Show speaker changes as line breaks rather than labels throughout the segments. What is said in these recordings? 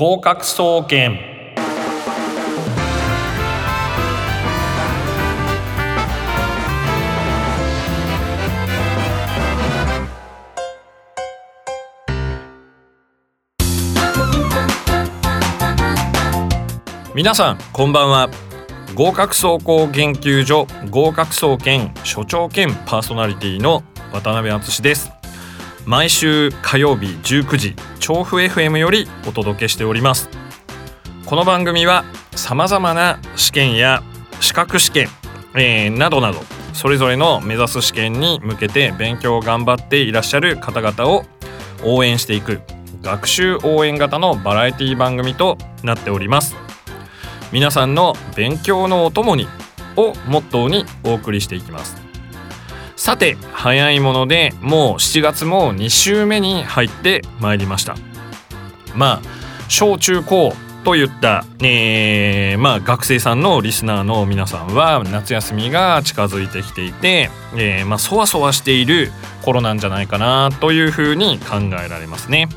合格総研。皆さんこんばんは。合格総合研究所合格総研所長兼パーソナリティの渡辺敦です。毎週火曜日19時調布 FM よりお届けしております。この番組はさまざまな試験や資格試験、えー、などなどそれぞれの目指す試験に向けて勉強を頑張っていらっしゃる方々を応援していく学習応援型のバラエティ番組となっております。皆さんの勉強のお供にをモットーにお送りしていきます。さて早いものでもう7月も2週目に入ってまいりましたまあ小中高といった、えー、まあ、学生さんのリスナーの皆さんは夏休みが近づいてきていて、えー、まあ、そわそわしている頃なんじゃないかなというふうに考えられますね。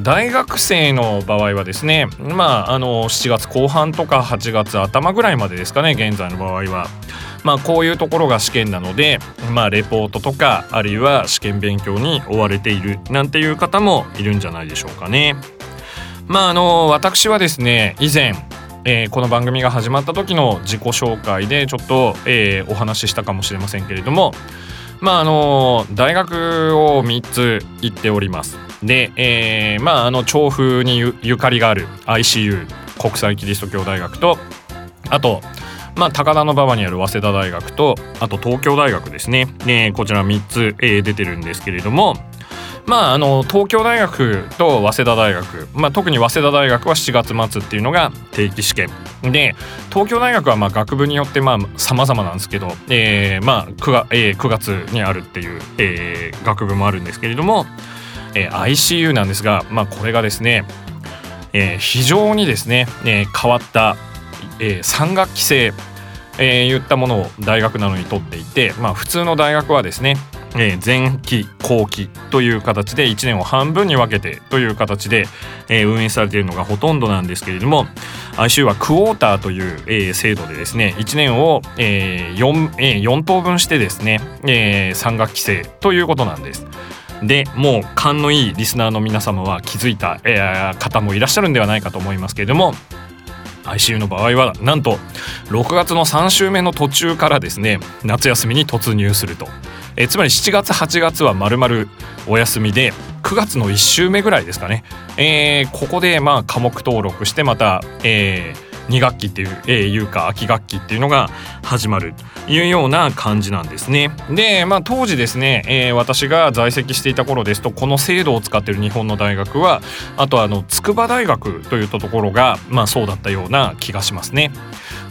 大学生の場合はですねまああの7月後半とか8月頭ぐらいまでですかね現在の場合は。まあこういうところが試験なのでまあレポートとかあるいは試験勉強に追われているなんていう方もいるんじゃないでしょうかね。まああの私はですね以前えー、この番組が始まった時の自己紹介でちょっと、えー、お話ししたかもしれませんけれどもまああの大学を3つ行っております。で、えー、まああの調布にゆかりがある ICU 国際キリスト教大学とあとまあ、高田馬場にある早稲田大学とあと東京大学ですね、えー、こちら3つ、えー、出てるんですけれどもまあ、あの東京大学と早稲田大学、まあ、特に早稲田大学は7月末っていうのが定期試験。で東京大学はまあ学部によってまあ様々なんですけど、えーまあ 9, えー、9月にあるっていう、えー、学部もあるんですけれどもえー、ICU なんですが、まあ、これがですね、えー、非常にですね、えー、変わった、えー、3学期制、えー、言ったものを大学なのにとっていて、まあ、普通の大学はですね、えー、前期後期という形で1年を半分に分けてという形で、えー、運営されているのがほとんどなんですけれども ICU はクォーターという、えー、制度でですね1年を、えー 4, えー、4等分してですね、えー、3学期制ということなんです。でもう勘のいいリスナーの皆様は気づいた、えー、方もいらっしゃるんではないかと思いますけれども ICU の場合はなんと6月の3週目の途中からですね夏休みに突入すると、え、つまり7月8月はまるまるお休みで9月の1週目ぐらいですかね、えー、ここでまあ科目登録してまた、えー、2学期っていう、えー、いうか秋学期っていうのが始まるというような感じなんですね。で、まあ、当時ですね、えー、私が在籍していた頃ですとこの制度を使ってる日本の大学はあとあの筑波大学といったところが、まあ、そうだったような気がしますね。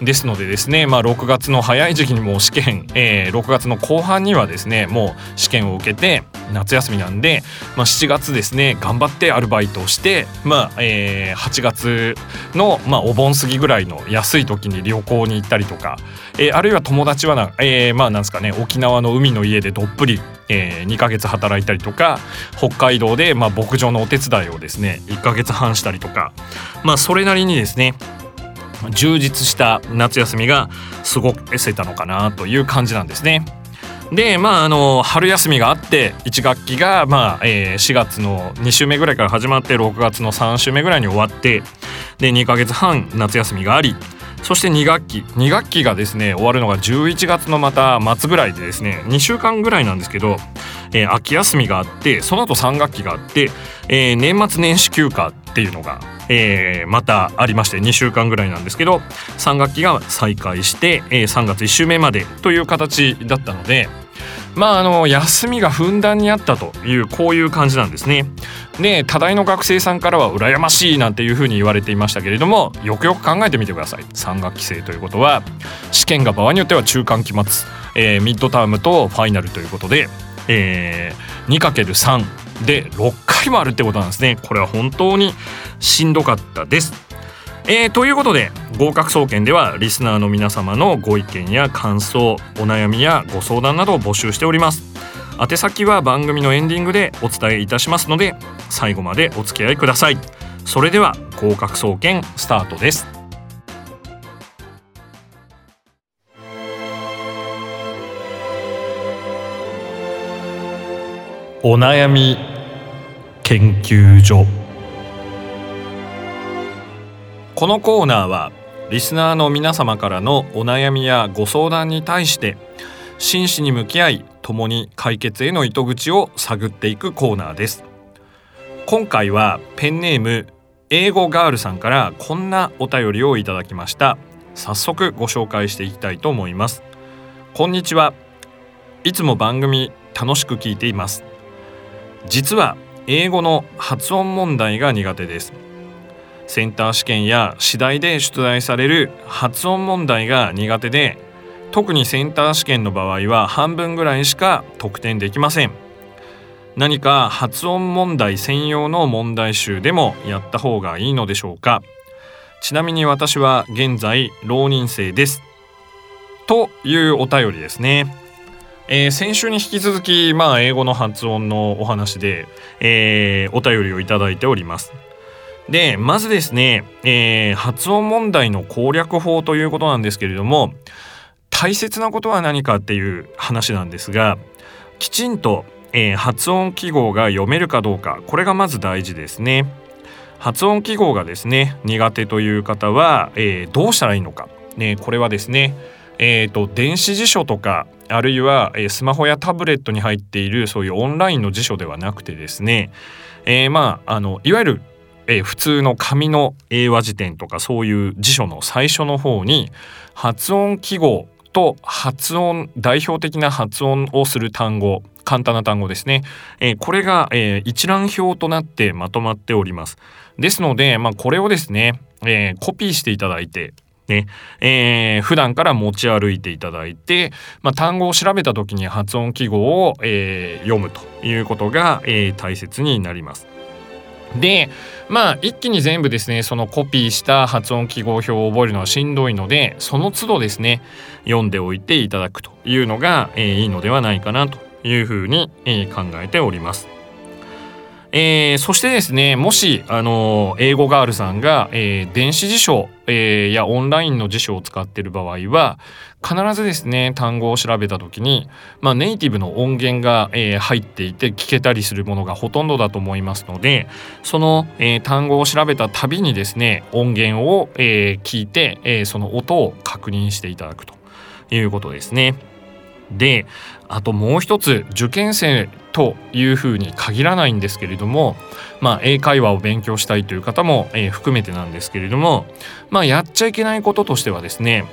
ですのでですね、まあ、6月の早い時期にもう試験、えー、6月の後半にはですねもう試験を受けて夏休みなんで、まあ、7月ですね頑張ってアルバイトをして、まあえー、8月の、まあ、お盆過ぎぐらいの安い時に旅行に行ったりとか、えー、あるいは友達はな、えー、まあなんですかね沖縄の海の家でどっぷり、えー、2ヶ月働いたりとか北海道で、まあ、牧場のお手伝いをですね1ヶ月半したりとかまあそれなりにですね充実した夏休みが過ごせたのかなという感じなんですね。でまああの春休みがあって1学期が、まあえー、4月の2週目ぐらいから始まって6月の3週目ぐらいに終わってで2ヶ月半夏休みがありそして2学期2学期がですね終わるのが11月のまた末ぐらいでですね2週間ぐらいなんですけど、えー、秋休みがあってその後3学期があって、えー、年末年始休暇っていうのが、えー、またありまして2週間ぐらいなんですけど3学期が再開して、えー、3月1週目までという形だったのでまああの休みがふんだんにあったというこういう感じなんですね。で多大の学生さんからは羨ましいなんていうふうに言われていましたけれどもよくよく考えてみてください3学期制ということは試験が場合によっては中間期末、えー、ミッドタームとファイナルということで、えー、2×3 で6回もあるってことなんですね。これは本当にしんどかったです。えー、ということで合格総研ではリスナーの皆様のご意見や感想お悩みやご相談などを募集しております。宛先は番組のエンディングでお伝えいたしますので最後までお付き合いください。それでは合格総研スタートです。お悩み研究所。このコーナーはリスナーの皆様からのお悩みやご相談に対して真摯に向き合い共に解決への糸口を探っていくコーナーです。今回はペンネーム英語ガールさんからこんなお便りをいただきました。早速ご紹介していきたいと思います。こんにちは。いつも番組楽しく聞いています。実は英語の発音問題が苦手です。センター試験や次第で出題される発音問題が苦手で特にセンター試験の場合は半分ぐらいしか得点できません。何か発音問題専用の問題集でもやった方がいいのでしょうか。ちなみに私は現在浪人生です。というお便りですね。えー、先週に引き続き、まあ、英語の発音のお話で、えー、お便りをいただいております。でまずですね、えー、発音問題の攻略法ということなんですけれども大切なことは何かっていう話なんですがきちんと、えー、発音記号が読めるかどうかこれがまず大事ですね。発音記号がですね苦手という方は、えー、どうしたらいいのか、ね、これはですね、えーと、電子辞書とかあるいは、えー、スマホやタブレットに入っているそういうオンラインの辞書ではなくてですね、えー、まああのいわゆるえー、普通の紙の英和辞典とかそういう辞書の最初の方に発音記号と発音代表的な発音をする単語簡単な単語ですね、えー、これが、えー、一覧表となってまとまっております。ですので、まあ、これをですね、えー、コピーしていただいてねえー、普段から持ち歩いていただいて、まあ、単語を調べた時に発音記号を、えー、読むということが、えー、大切になります。でまあ一気に全部ですねそのコピーした発音記号表を覚えるのはしんどいのでその都度ですね読んでおいていただくというのが、えー、いいのではないかなというふうに、えー、考えております。えー、そしてですねもし、あの英語ガールさんが、え、電子辞書、えー、やオンラインの辞書を使っている場合は必ずですね単語を調べた時に、まあ、ネイティブの音源が、えー、入っていて聞けたりするものがほとんどだと思いますのでその、えー、単語を調べたたびにですね音源を、えー、聞いて、えー、その音を確認していただくということですね。であともう一つ受験生というふうに限らないんですけれども、まあ、英会話を勉強したいという方も、えー、含めてなんですけれども、まあ、やっちゃいけないこととしてはですね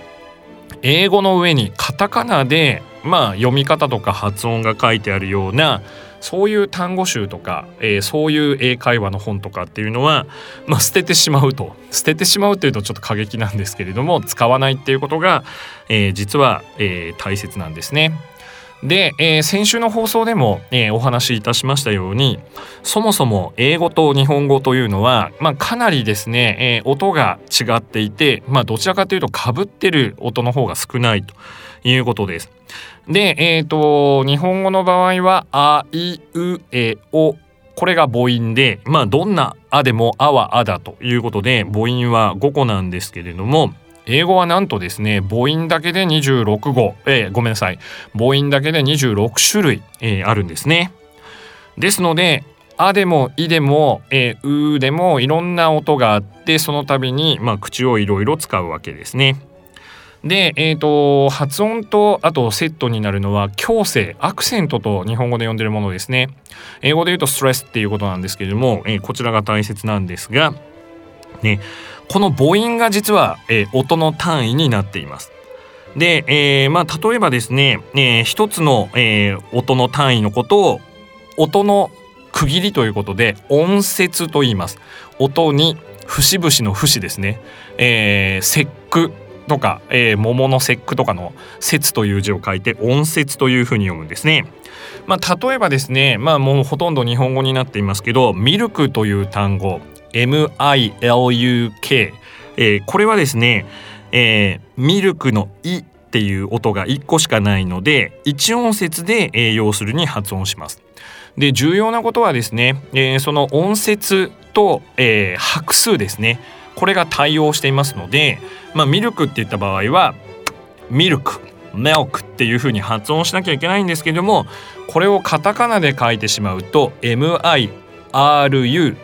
英語の上にカタカナで、まあ、読み方とか発音が書いてあるようなそういう単語集とか、えー、そういう英会話の本とかっていうのは、まあ、捨ててしまうと捨ててしまうというとちょっと過激なんですけれども使わないっていうことが、えー、実は、えー、大切なんですね。で、えー、先週の放送でも、えー、お話しいたしましたようにそもそも英語と日本語というのは、まあ、かなりですね、えー、音が違っていて、まあ、どちらかというとかぶってる音の方が少ないということです。で、えーと、日本語の場合は「あいうえお」これが母音でまあどんな「あ」でも「あ」は「あ」だということで母音は5個なんですけれども英語はなんとですね母音だけで26語、えー、ごめんなさい母音だけで26種類、えー、あるんですね。ですので「あ」でも「い」でも「えー、う」でもいろんな音があってその度に、まあ、口をいろいろ使うわけですね。で、えーと、発音とあとセットになるのは強制アクセントと日本語で呼んでるものですね英語で言うとストレスっていうことなんですけれども、えー、こちらが大切なんですがねこの母音が実は、えー、音の単位になっています。で、えー、まあ例えばですね、えー、一つの、えー、音の単位のことを音の区切りということで音節と言います。音に節々の節ですね。えー、節句とか、えー、桃の節句とかの節という字を書いて音節というふうに読むんですね。まあ、例えばですね、まあ、もうほとんど日本語になっていますけどミルクという単語 MILUK、えー、これはですね、えー、ミルクの「い」っていう音が1個しかないので1音節で、えー、要するに発音します。で重要なことはですね、えー、その音節と、えー、拍数ですねこれが対応していますので、まあ、ミルクって言った場合はミルクメオクっていう風に発音しなきゃいけないんですけどもこれをカタカナで書いてしまうと MIRU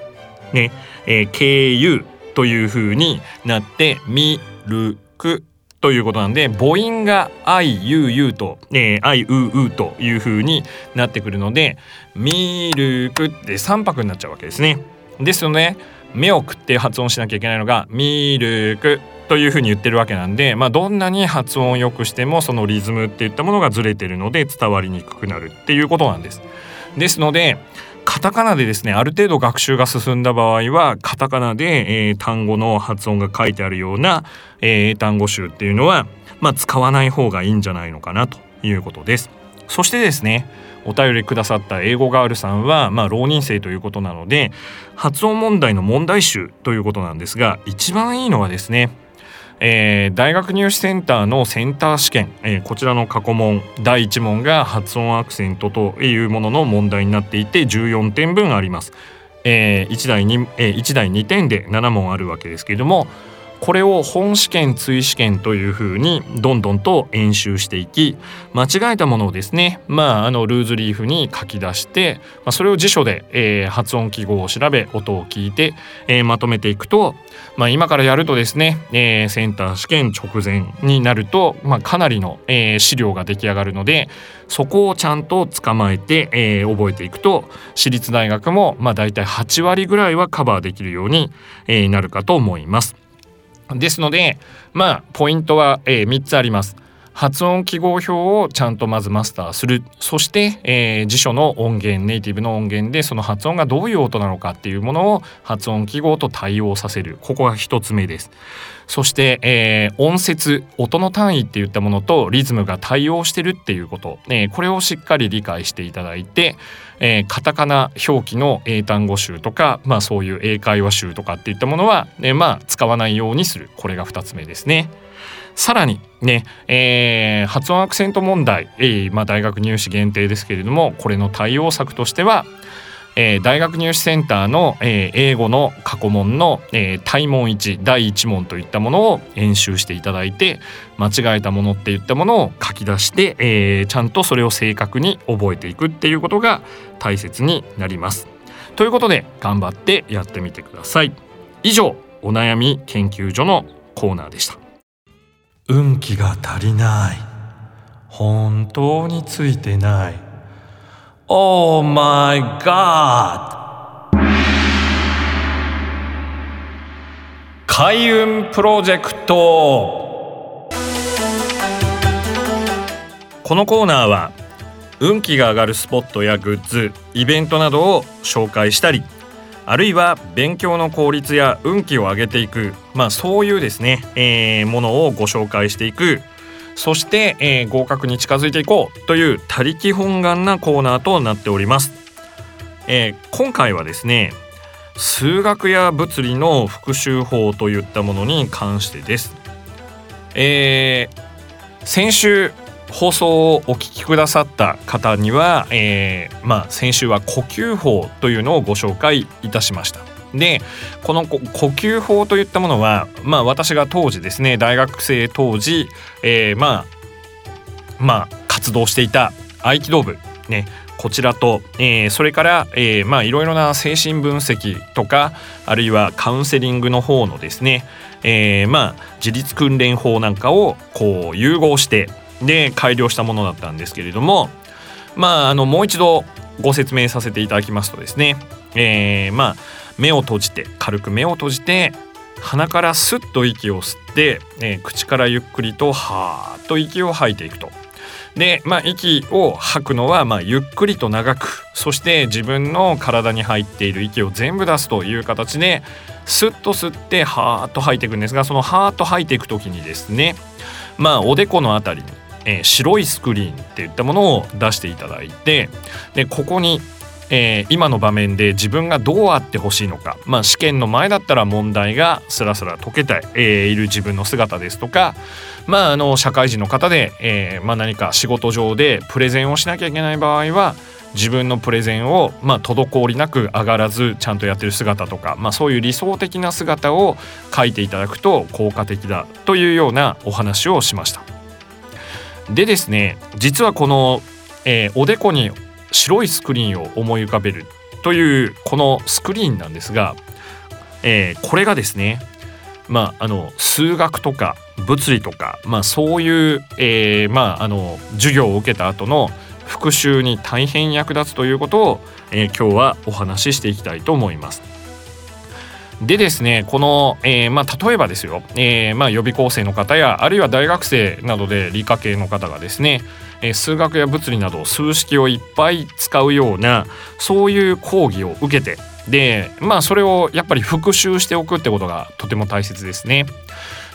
ね、えー、KU という風になってミルクということなんで母音が「いゆうゆう」と「えー、い、うう」という風になってくるので「ミルク」って3拍になっちゃうわけですね。ですので「目を食って発音しなきゃいけないのが「ミルク」というふうに言ってるわけなんで、まあ、どんなに発音を良くしてもそのリズムっていったものがずれてるので伝わりにくくなるっていうことなんです。ですのでカタカナでですねある程度学習が進んだ場合はカタカナで、えー、単語の発音が書いてあるような、えー、単語集っていうのは、まあ、使わない方がいいんじゃないのかなということです。そしてですねお便りくださった英語ガールさんは、まあ、浪人生ということなので発音問題の問題集ということなんですが一番いいのはですねえー、大学入試センターのセンター試験、えー、こちらの過去問第1問が発音アクセントというものの問題になっていて14点分あります。えー、1台に、えー、1台2点で7問あるわけですけれどもこれを本試験追試験というふうにどんどんと演習していき間違えたものをですねまああのルーズリーフに書き出して、まあ、それを辞書で、えー、発音記号を調べ音を聞いて、えー、まとめていくと、まあ、今からやるとですね、えー、センター試験直前になると、まあ、かなりの、えー、資料が出来上がるのでそこをちゃんと捕まえて、えー、覚えていくと私立大学もまあ大体8割ぐらいはカバーできるように、えー、なるかと思います。ですのでまあポイントは、えー、3つあります。発音記号表をちゃんとまずマスターする。そして、えー、辞書の音源ネイティブの音源でその発音がどういう音なのかっていうものを発音記号と対応させる。ここが1つ目です。そして、えー、音節音の単位っていったものとリズムが対応してるっていうこと、えー、これをしっかり理解していただいて、えー、カタカナ表記の英単語集とか、まあ、そういう英会話集とかっていったものは、えまあ、使わないようにするこれが2つ目ですね。さらにね、えー、発音アクセント問題、えーまあ、大学入試限定ですけれどもこれの対応策としては、えー、大学入試センターの、えー、英語の過去問の、えー、対問1第1問といったものを演習していただいて間違えたものっていったものを書き出して、えー、ちゃんとそれを正確に覚えていくっていうことが大切になります。ということで頑張ってやってみてください。以上お悩み研究所のコーナーでした。運気が足りない本当についてない Oh my god. 開運プロジェクト。このコーナーは運気が上がるスポットやグッズイベントなどを紹介したりあるいは勉強の効率や運気を上げていく、まあ、そういうですね、えー、ものをご紹介していくそして、えー、合格に近づいていこうという他力本願なコーナーとなっております。えー、今回はですね数学や物理の復習法といったものに関してです。えー、先週放送をお聞きくださった方には、えー、まあ、先週は呼吸法というのをご紹介いたしました。でこの呼吸法といったものは、まあ、私が当時ですね大学生当時、えー、まあまあ活動していた合気道部ねこちらと、えー、それから、えー、まあいろいろな精神分析とかあるいはカウンセリングの方のですね、えー、まあ自立訓練法なんかをこう融合してで改良したものだったんですけれどもまああのもう一度ご説明させていただきますとですね、えー、まあ目を閉じて軽く目を閉じて鼻からスッと息を吸って、えー、口からゆっくりとはーっと息を吐いていくと。で、まあ、息を吐くのは、まあ、ゆっくりと長くそして自分の体に入っている息を全部出すという形でスッと吸ってはーっと吐いていくんですがそのはーっと吐いていく時にですねまあおでこの辺りにえー、白いスクリーンっていったものを出していただいてでここに、えー、今の場面で自分がどうあってほしいのか、まあ、試験の前だったら問題がスラスラ解けて、えー、いる自分の姿ですとか、まあ、あの社会人の方で、えーまあ、何か仕事上でプレゼンをしなきゃいけない場合は自分のプレゼンを、まあ、滞りなく上がらずちゃんとやってる姿とか、まあ、そういう理想的な姿を書いていただくと効果的だというようなお話をしました。でですね実はこの、えー、おでこに白いスクリーンを思い浮かべるというこのスクリーンなんですが、えー、これがですねまあ、あの数学とか物理とか、まあ、そういう、えーまあ、あの授業を受けた後の復習に大変役立つということを、えー、今日はお話ししていきたいと思います。でですねこの、えー、まあ、例えばですよ、えー、まあ、予備校生の方やあるいは大学生などで理科系の方がですね、え数学や物理など数式をいっぱい使うようなそういう講義を受けてでまあそれをやっぱり復習しておくってことがとても大切ですね。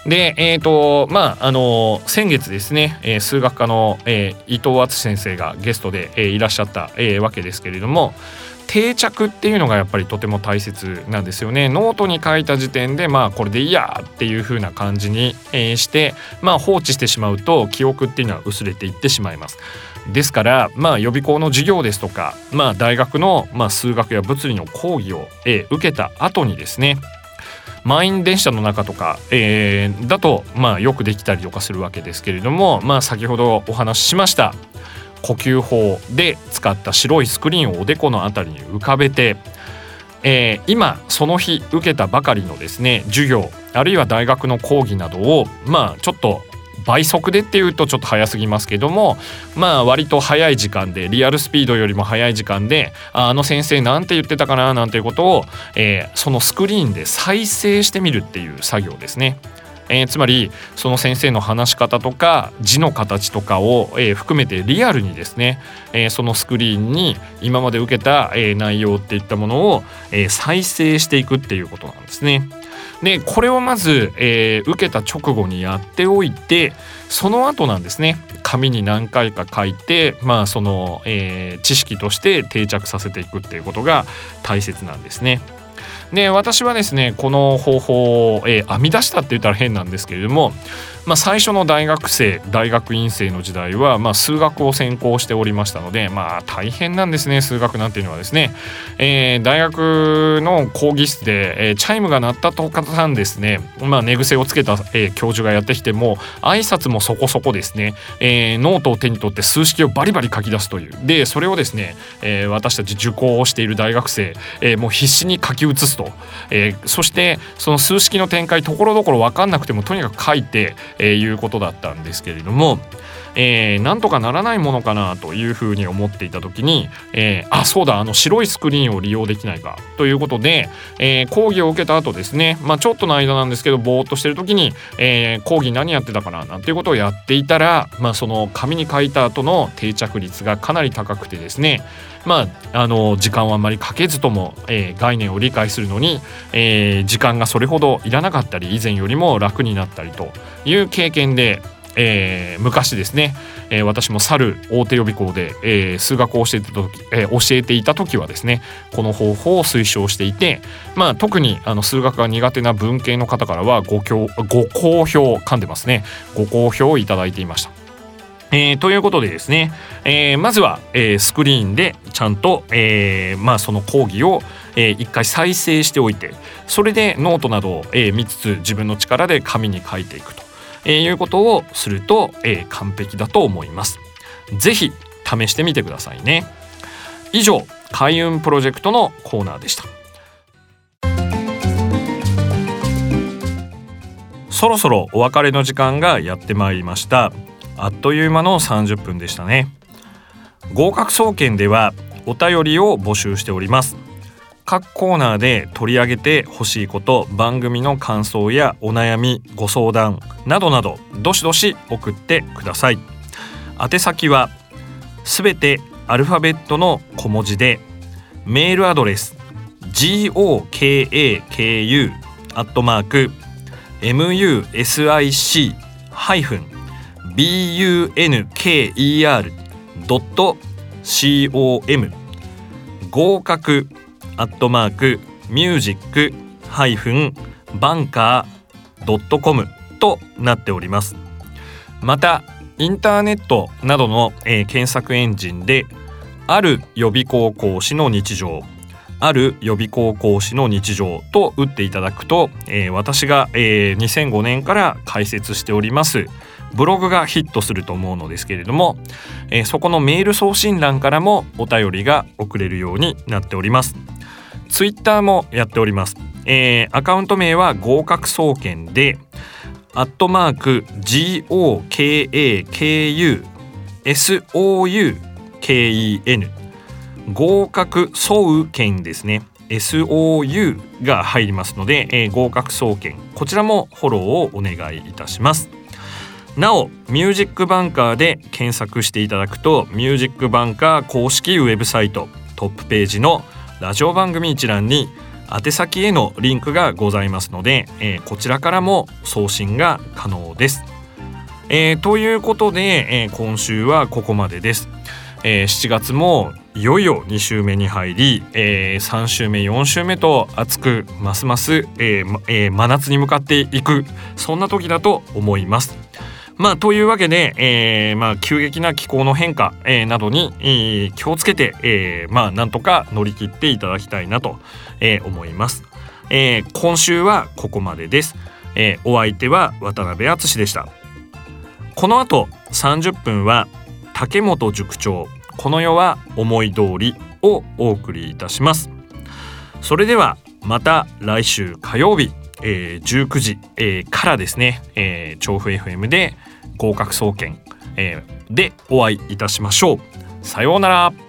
でえ、ー、とまああの先月ですね、え、数学科の、え、伊藤敦先生がゲストで、え、いらっしゃった、え、わけですけれども定着っていうのがやっぱりとても大切なんですよね。ノートに書いた時点でまあこれでいいやっていう風な感じに、えー、してまあ放置してしまうと記憶っていうのは薄れていってしまいます。ですからまあ予備校の授業ですとかまあ大学のまあ数学や物理の講義を、えー、受けた後にですね満員電車の中とか、えー、だとまあよくできたりとかするわけですけれどもまあ先ほどお話ししました呼吸法で使った白いスクリーンをおでこの辺りに浮かべて、えー、今その日受けたばかりのですね授業あるいは大学の講義などをまあちょっと倍速でっていうとちょっと早すぎますけどもまあ割と早い時間でリアルスピードよりも早い時間であの先生なんて言ってたかななんていうことを、えー、そのスクリーンで再生してみるっていう作業ですね。えー、つまりその先生の話し方とか字の形とかを、えー、含めてリアルにですね、えー、そのスクリーンに今まで受けた、え内容っていったものを、え再生していくっていうことなんですね。でこれをまず、えー受けた直後にやっておいてその後なんですね紙に何回か書いてまあその、え知識として定着させていくっていうことが大切なんですね。で私はですねこの方法を、えー、編み出したって言ったら変なんですけれどもまあ、最初の大学生大学院生の時代は、まあ、数学を専攻しておりましたので、まあ、大変なんですね数学なんていうのはですね、えー、大学の講義室で、えー、チャイムが鳴ったとかたんですね、まあ、寝癖をつけた、えー、教授がやってきても挨拶もそこそこですね、えー、ノートを手に取って数式をバリバリ書き出すという。でそれをですね、えー、私たち受講をしている大学生、えー、もう必死に書き写すと、えー、そしてその数式の展開ところどころ分かんなくてもとにかく書いて、えー、いうことだったんですけれども、えー、なんとかならないものかなというふうに思っていた時に、えー、あそうだあの白いスクリーンを利用できないかということで、えー、講義を受けた後ですね、まあ、ちょっとの間なんですけどぼーっとしてる時に、えー、講義何やってたかななんていうことをやっていたら、まあ、その紙に書いた後の定着率がかなり高くてですねまあ、あの時間をあまりかけずとも、えー、概念を理解するのに、えー、時間がそれほどいらなかったり以前よりも楽になったりという経験で、えー、昔ですね、えー、私も去る大手予備校で、えー、数学を教えてた時、えー、教えていた時はですねこの方法を推奨していて、まあ、特にあの数学が苦手な文系の方からはごご好評噛んでますねご好評をいただいていました。えー、ということでですね、えー、まずは、えー、スクリーンでちゃんと、えーまあ、その講義を、えー、一回再生しておいてそれでノートなどを、え、見つつ自分の力で紙に書いていくと。えー、いうことをすると、えー、完璧だと思います。ぜひ試してみてくださいね。以上開運プロジェクトのコーナーでした。そろそろお別れの時間がやってまいりましたあっという間の30分でしたね。合格総研ではお便りを募集しております。各コーナーで取り上げてほしいこと番組の感想やお悩みご相談などなどどしどし送ってください。宛先はすべてアルファベットの小文字でメールアドレス gokaku アットマーク music ハイフン bunker ドット com 合格アットマークミュージックハイフンバンカードットコムとなっております。またインターネットなどの、えー、検索エンジンである予備校講師の日常ある予備校講師の日常と打っていただくと、えー、私が、えー、2005年から開設しておりますブログがヒットすると思うのですけれども、えー、そこのメール送信欄からもお便りが送れるようになっております。ツイッターもやっております、えー、アカウント名は合格総研でアットマーク GOKAKUSOUKEN 合格総研ですね。SOU が入りますので、えー、合格総研。こちらもフォローをお願いいたします。なおミュージックバンカーで検索していただくとミュージックバンカー公式ウェブサイトトップページのラジオ番組一覧に宛先へのリンクがございますので、えー、こちらからも送信が可能です。えー、ということで、えー、今週はここまでです。え7月もいよいよ2週目に入り、え3週目4週目と熱くますます、ええ真夏に向かっていくそんな時だと思います。まあというわけで、えー、まあ急激な気候の変化、えー、などに、えー、気をつけて、えー、まあなんとか乗り切っていただきたいなと、えー、思います、えー。今週はここまでです。えー、お相手は渡辺敦でした。この後30分は竹本塾長この世は思い通りをお送りいたします。それではまた来週火曜日えー、19時、えー、からですね、えー、調布 FM で合格総研、えー、でお会いいたしましょう。さようなら。